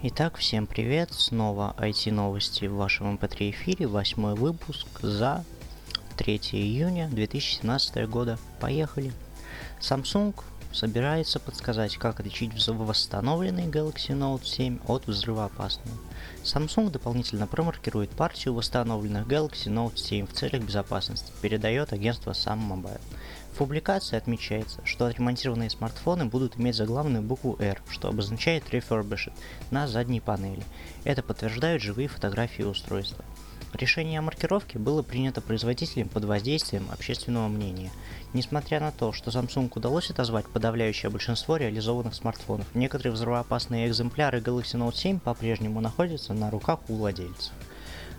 Итак, всем привет, снова IT новости в вашем MP3 эфире, восьмой выпуск за 3 июня 2017 года. Поехали! Samsung собирается подсказать, как отличить восстановленный Galaxy Note 7 от взрывоопасного. Samsung дополнительно промаркирует партию восстановленных Galaxy Note 7 в целях безопасности, передает агентство Sam Mobile. В публикации отмечается, что отремонтированные смартфоны будут иметь заглавную букву R, что обозначает Refurbished, на задней панели. Это подтверждают живые фотографии устройства. Решение о маркировке было принято производителем под воздействием общественного мнения. Несмотря на то, что Samsung удалось отозвать подавляющее большинство реализованных смартфонов, некоторые взрывоопасные экземпляры Galaxy Note 7 по-прежнему находятся на руках у владельцев.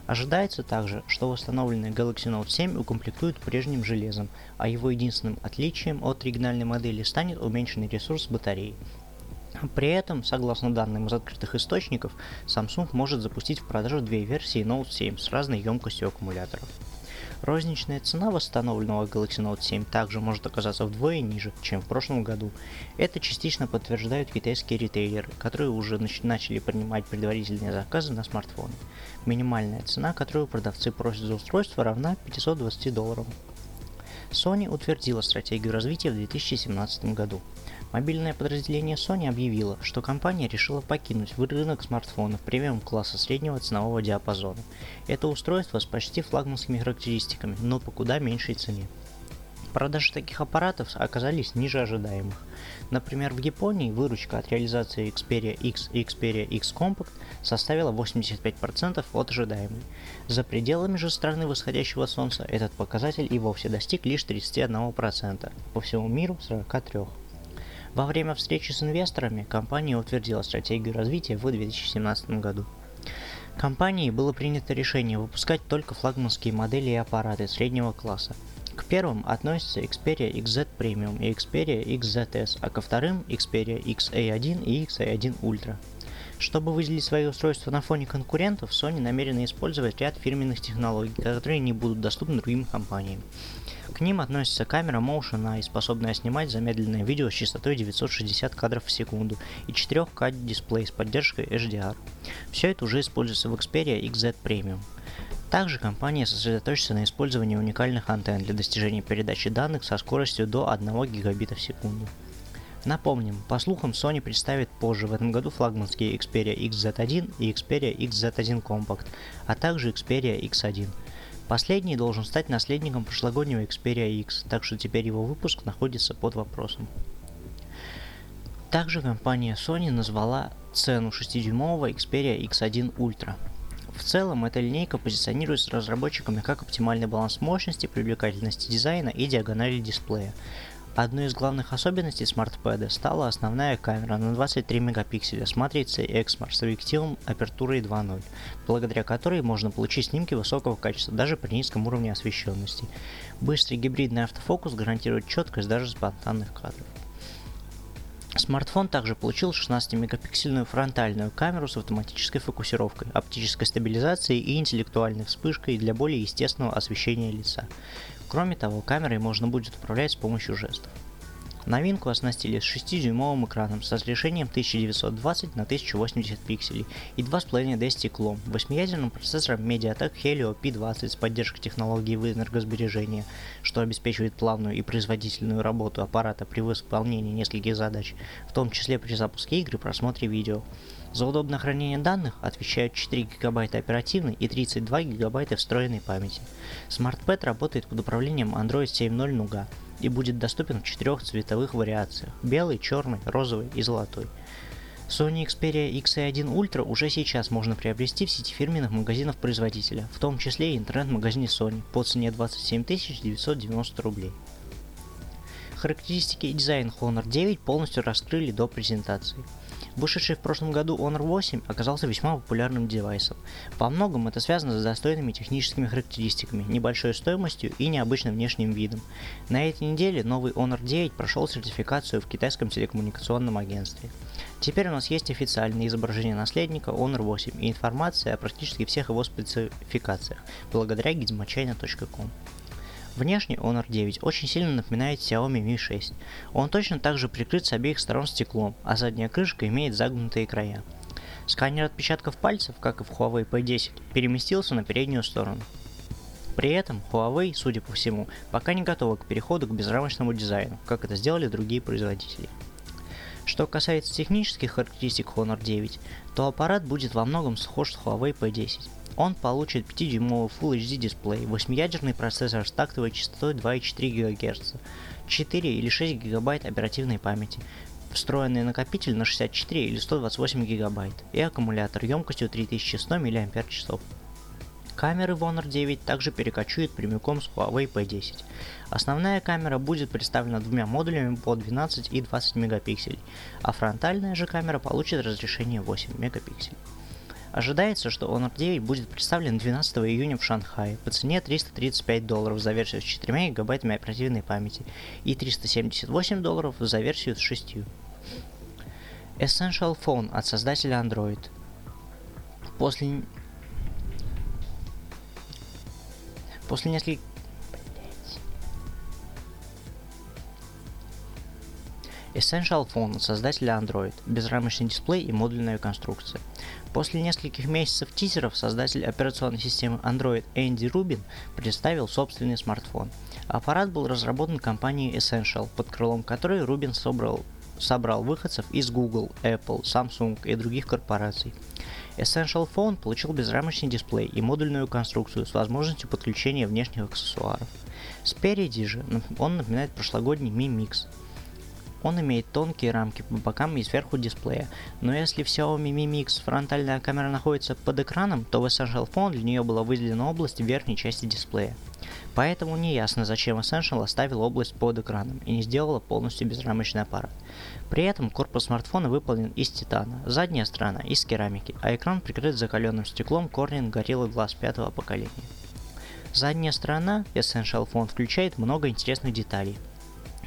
Ожидается также, что восстановленный Galaxy Note 7 укомплектуют прежним железом, а его единственным отличием от оригинальной модели станет уменьшенный ресурс батареи. При этом, согласно данным из открытых источников, Samsung может запустить в продажу две версии Note 7 с разной емкостью аккумуляторов. Розничная цена восстановленного Galaxy Note 7 также может оказаться вдвое ниже, чем в прошлом году. Это частично подтверждают китайские ритейлеры, которые уже начали принимать предварительные заказы на смартфоны. Минимальная цена, которую продавцы просят за устройство, равна 520 долларов. Sony утвердила стратегию развития в 2017 году. Мобильное подразделение Sony объявило, что компания решила покинуть рынок смартфонов премиум-класса среднего ценового диапазона. Это устройство с почти флагманскими характеристиками, но по куда меньшей цене. Продажи таких аппаратов оказались ниже ожидаемых. Например, в Японии выручка от реализации Xperia X и Xperia X Compact составила 85% от ожидаемой. За пределами же страны восходящего солнца этот показатель и вовсе достиг лишь 31%, по всему миру 43%. Во время встречи с инвесторами компания утвердила стратегию развития в 2017 году. Компанией было принято решение выпускать только флагманские модели и аппараты среднего класса. К первым относятся Xperia XZ Premium и Xperia XZS, а ко вторым Xperia XA1 и XA1 Ultra. Чтобы выделить свои устройства на фоне конкурентов, Sony намерена использовать ряд фирменных технологий, которые не будут доступны другим компаниям. К ним относится камера Motion Eye, способная снимать замедленное видео с частотой 960 кадров в секунду, и 4К дисплей с поддержкой HDR. Все это уже используется в Xperia XZ Premium. Также компания сосредоточится на использовании уникальных антенн для достижения передачи данных со скоростью до 1 гигабита в секунду. Напомним, по слухам, Sony представит позже в этом году флагманские Xperia XZ1 и Xperia XZ1 Compact, а также Xperia X1. Последний должен стать наследником прошлогоднего Xperia X, так что теперь его выпуск находится под вопросом. Также компания Sony назвала цену 6-дюймового Xperia X1 Ultra. В целом, эта линейка позиционируется разработчиками как оптимальный баланс мощности, привлекательности дизайна и диагонали дисплея. Одной из главных особенностей смартпэда стала основная камера на 23 мегапикселя с матрицей Exmar с объективом апертурой 2.0, благодаря которой можно получить снимки высокого качества даже при низком уровне освещенности. Быстрый гибридный автофокус гарантирует четкость даже спонтанных кадров. Смартфон также получил 16-мегапиксельную фронтальную камеру с автоматической фокусировкой, оптической стабилизацией и интеллектуальной вспышкой для более естественного освещения лица. Кроме того, камерой можно будет управлять с помощью жестов. Новинку оснастили с 6-дюймовым экраном с разрешением 1920 на 1080 пикселей и 2,5D стеклом, 8-ядерным процессором MediaTek Helio P20 с поддержкой технологии энергосбережения, что обеспечивает плавную и производительную работу аппарата при выполнении нескольких задач, в том числе при запуске игр и просмотре видео. За удобное хранение данных отвечают 4 ГБ оперативной и 32 ГБ встроенной памяти. SmartPad работает под управлением Android 7.0 Nougat и будет доступен в четырех цветовых вариациях – белый, черный, розовый и золотой. Sony Xperia XA1 Ultra уже сейчас можно приобрести в сети фирменных магазинов производителя, в том числе и интернет-магазине Sony по цене 27 990 рублей. Характеристики и дизайн Honor 9 полностью раскрыли до презентации. Вышедший в прошлом году Honor 8 оказался весьма популярным девайсом. По многом это связано с достойными техническими характеристиками, небольшой стоимостью и необычным внешним видом. На этой неделе новый Honor 9 прошел сертификацию в китайском телекоммуникационном агентстве. Теперь у нас есть официальное изображение наследника Honor 8 и информация о практически всех его спецификациях, благодаря gizmochina.com. Внешне Honor 9 очень сильно напоминает Xiaomi Mi 6. Он точно так же прикрыт с обеих сторон стеклом, а задняя крышка имеет загнутые края. Сканер отпечатков пальцев, как и в Huawei P10, переместился на переднюю сторону. При этом Huawei, судя по всему, пока не готова к переходу к безрамочному дизайну, как это сделали другие производители. Что касается технических характеристик Honor 9, то аппарат будет во многом схож с Huawei P10. Он получит 5-дюймовый Full HD дисплей, 8-ядерный процессор с тактовой частотой 2,4 ГГц, 4 или 6 ГБ оперативной памяти, встроенный накопитель на 64 или 128 ГБ и аккумулятор емкостью 3100 мАч. Камеры в Honor 9 также перекочуют прямиком с Huawei P10. Основная камера будет представлена двумя модулями по 12 и 20 мегапикселей, а фронтальная же камера получит разрешение 8 мегапикселей. Ожидается, что Honor 9 будет представлен 12 июня в Шанхае по цене 335 долларов за версию с 4 гигабайтами оперативной памяти и 378 долларов за версию с 6. Essential Phone от создателя Android. После После нескольких... Essential Phone – создателя Android, безрамочный дисплей и модульная конструкция. После нескольких месяцев тизеров создатель операционной системы Android Энди Рубин представил собственный смартфон. Аппарат был разработан компанией Essential, под крылом которой Рубин собрал, собрал выходцев из Google, Apple, Samsung и других корпораций. Essential Phone получил безрамочный дисплей и модульную конструкцию с возможностью подключения внешних аксессуаров. Спереди же он напоминает прошлогодний Mi Mix. Он имеет тонкие рамки по бокам и сверху дисплея, но если в Xiaomi Mi Mix фронтальная камера находится под экраном, то в Essential Phone для нее была выделена область в верхней части дисплея. Поэтому не ясно, зачем Essential оставил область под экраном и не сделала полностью безрамочный аппарат. При этом корпус смартфона выполнен из титана, задняя сторона из керамики, а экран прикрыт закаленным стеклом Corning Gorilla Glass пятого поколения. Задняя сторона Essential Phone включает много интересных деталей.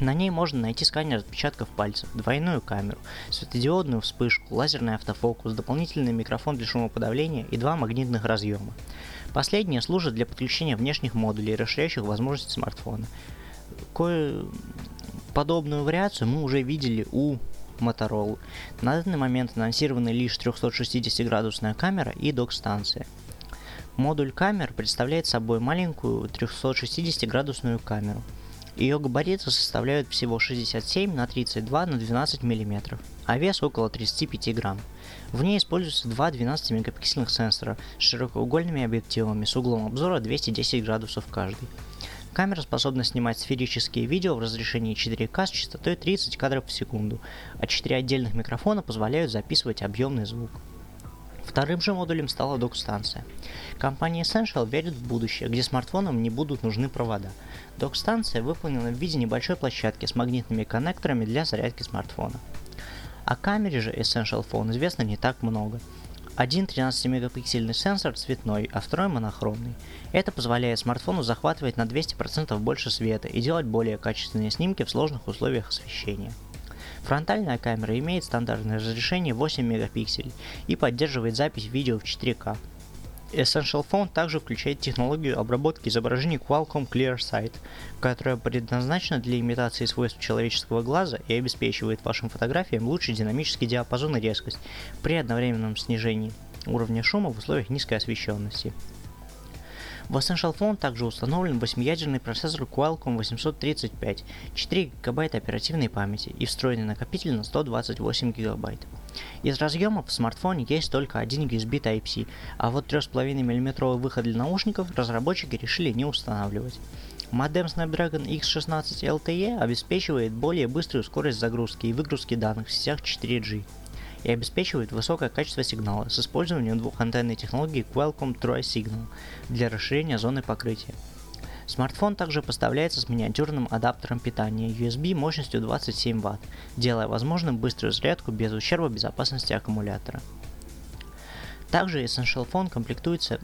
На ней можно найти сканер отпечатков пальцев, двойную камеру, светодиодную вспышку, лазерный автофокус, дополнительный микрофон для шумоподавления и два магнитных разъема. Последние служат для подключения внешних модулей, расширяющих возможности смартфона. Кое Подобную вариацию мы уже видели у Motorola. На данный момент анонсированы лишь 360-градусная камера и док-станция. Модуль камер представляет собой маленькую 360-градусную камеру. Ее габариты составляют всего 67 на 32 на 12 мм, а вес около 35 грамм. В ней используются два 12-мегапиксельных сенсора с широкоугольными объективами с углом обзора 210 градусов каждый. Камера способна снимать сферические видео в разрешении 4К с частотой 30 кадров в секунду, а 4 отдельных микрофона позволяют записывать объемный звук. Вторым же модулем стала док-станция. Компания Essential верит в будущее, где смартфонам не будут нужны провода. Док-станция выполнена в виде небольшой площадки с магнитными коннекторами для зарядки смартфона. О камере же Essential Phone известно не так много – один 13-мегапиксельный сенсор цветной, а второй монохромный. Это позволяет смартфону захватывать на 200% больше света и делать более качественные снимки в сложных условиях освещения. Фронтальная камера имеет стандартное разрешение 8 мегапикселей и поддерживает запись видео в 4К. Essential Phone также включает технологию обработки изображений Qualcomm ClearSight, которая предназначена для имитации свойств человеческого глаза и обеспечивает вашим фотографиям лучший динамический диапазон и резкость при одновременном снижении уровня шума в условиях низкой освещенности. В Essential Phone также установлен 8-ядерный процессор Qualcomm 835, 4 ГБ оперативной памяти и встроенный накопитель на 128 ГБ. Из разъемов в смартфоне есть только один USB Type-C, а вот 3,5 мм выход для наушников разработчики решили не устанавливать. Модем Snapdragon X16 LTE обеспечивает более быструю скорость загрузки и выгрузки данных в сетях 4G и обеспечивает высокое качество сигнала с использованием двухантенной технологии Qualcomm Tri-Signal для расширения зоны покрытия. Смартфон также поставляется с миниатюрным адаптером питания USB мощностью 27 Вт, делая возможным быструю зарядку без ущерба безопасности аккумулятора. Также Essential Phone комплектуется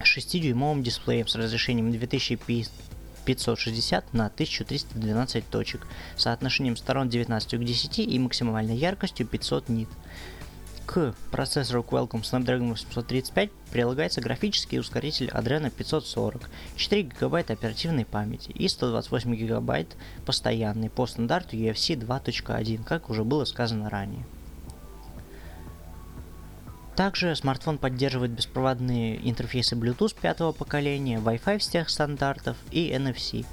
6-дюймовым дисплеем с разрешением 2560 на 1312 точек, соотношением сторон 19 к 10 и максимальной яркостью 500 нит. К процессору Qualcomm Snapdragon 835 прилагается графический ускоритель Adreno 540, 4 ГБ оперативной памяти и 128 ГБ постоянный по стандарту UFC 2.1, как уже было сказано ранее. Также смартфон поддерживает беспроводные интерфейсы Bluetooth пятого поколения, Wi-Fi всех стандартов и NFC.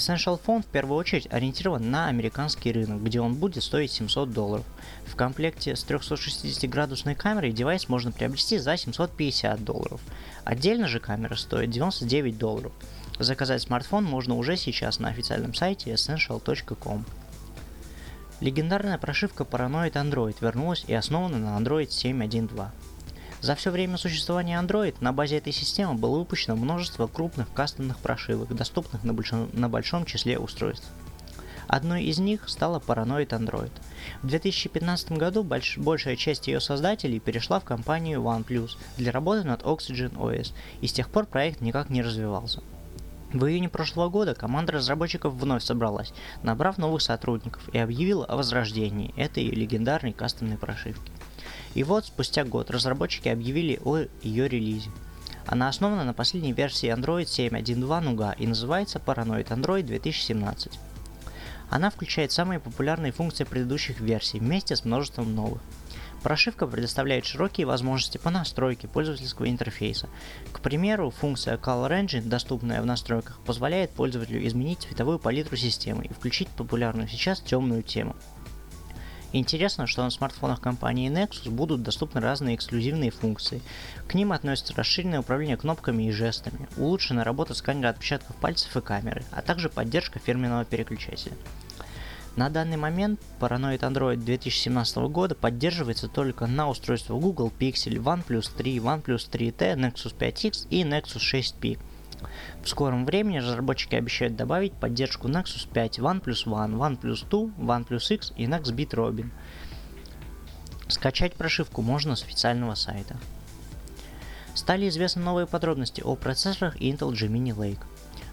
Essential Phone в первую очередь ориентирован на американский рынок, где он будет стоить 700 долларов. В комплекте с 360-градусной камерой девайс можно приобрести за 750 долларов. Отдельно же камера стоит 99 долларов. Заказать смартфон можно уже сейчас на официальном сайте essential.com. Легендарная прошивка Paranoid Android вернулась и основана на Android 7.1.2. За все время существования Android на базе этой системы было выпущено множество крупных кастомных прошивок, доступных на большом, на большом числе устройств. Одной из них стала Paranoid Android. В 2015 году больш, большая часть ее создателей перешла в компанию OnePlus для работы над Oxygen OS, и с тех пор проект никак не развивался. В июне прошлого года команда разработчиков вновь собралась, набрав новых сотрудников и объявила о возрождении этой легендарной кастомной прошивки. И вот, спустя год, разработчики объявили о ее релизе. Она основана на последней версии Android 7.1.2 Nougat и называется Paranoid Android 2017. Она включает самые популярные функции предыдущих версий вместе с множеством новых. Прошивка предоставляет широкие возможности по настройке пользовательского интерфейса. К примеру, функция Color Engine, доступная в настройках, позволяет пользователю изменить цветовую палитру системы и включить популярную сейчас темную тему. Интересно, что на смартфонах компании Nexus будут доступны разные эксклюзивные функции. К ним относятся расширенное управление кнопками и жестами, улучшенная работа сканера отпечатков пальцев и камеры, а также поддержка фирменного переключателя. На данный момент Paranoid Android 2017 года поддерживается только на устройствах Google Pixel, OnePlus 3, OnePlus 3T, Nexus 5X и Nexus 6P. В скором времени разработчики обещают добавить поддержку Nexus 5, OnePlus One, OnePlus 2, OnePlus X и Nextbit Robin. Скачать прошивку можно с официального сайта. Стали известны новые подробности о процессорах Intel Gemini Lake.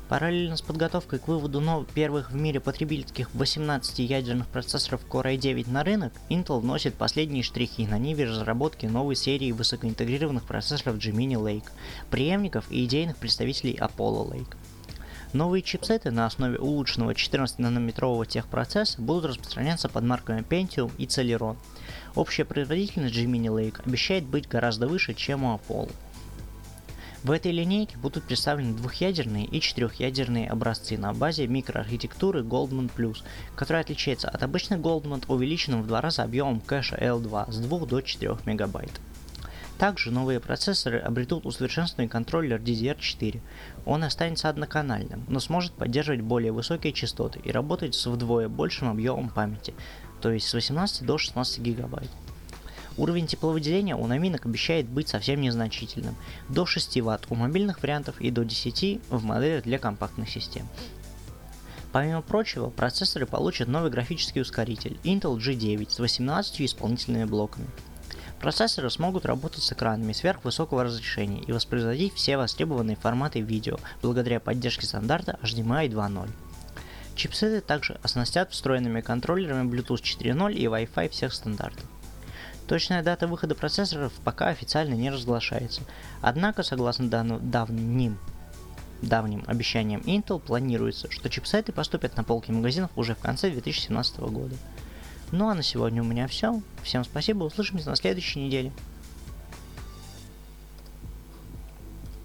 Параллельно с подготовкой к выводу новых первых в мире потребительских 18 ядерных процессоров Core i9 на рынок, Intel вносит последние штрихи на ниве разработки новой серии высокоинтегрированных процессоров Gemini Lake, преемников и идейных представителей Apollo Lake. Новые чипсеты на основе улучшенного 14-нанометрового техпроцесса будут распространяться под марками Pentium и Celeron. Общая производительность Gemini Lake обещает быть гораздо выше, чем у Apollo. В этой линейке будут представлены двухъядерные и четырехъядерные образцы на базе микроархитектуры Goldman Plus, которая отличается от обычных Goldman увеличенным в два раза объемом кэша L2 с 2 до 4 мегабайт. Также новые процессоры обретут усовершенствованный контроллер DDR4. Он останется одноканальным, но сможет поддерживать более высокие частоты и работать с вдвое большим объемом памяти, то есть с 18 до 16 гигабайт. Уровень тепловыделения у новинок обещает быть совсем незначительным, до 6 Вт у мобильных вариантов и до 10 в моделях для компактных систем. Помимо прочего, процессоры получат новый графический ускоритель Intel G9 с 18 исполнительными блоками. Процессоры смогут работать с экранами сверхвысокого разрешения и воспроизводить все востребованные форматы видео благодаря поддержке стандарта HDMI 2.0. Чипсеты также оснастят встроенными контроллерами Bluetooth 4.0 и Wi-Fi всех стандартов. Точная дата выхода процессоров пока официально не разглашается. Однако, согласно давним давним обещаниям Intel, планируется, что чипсеты поступят на полки магазинов уже в конце 2017 года. Ну а на сегодня у меня все. Всем спасибо, услышимся на следующей неделе.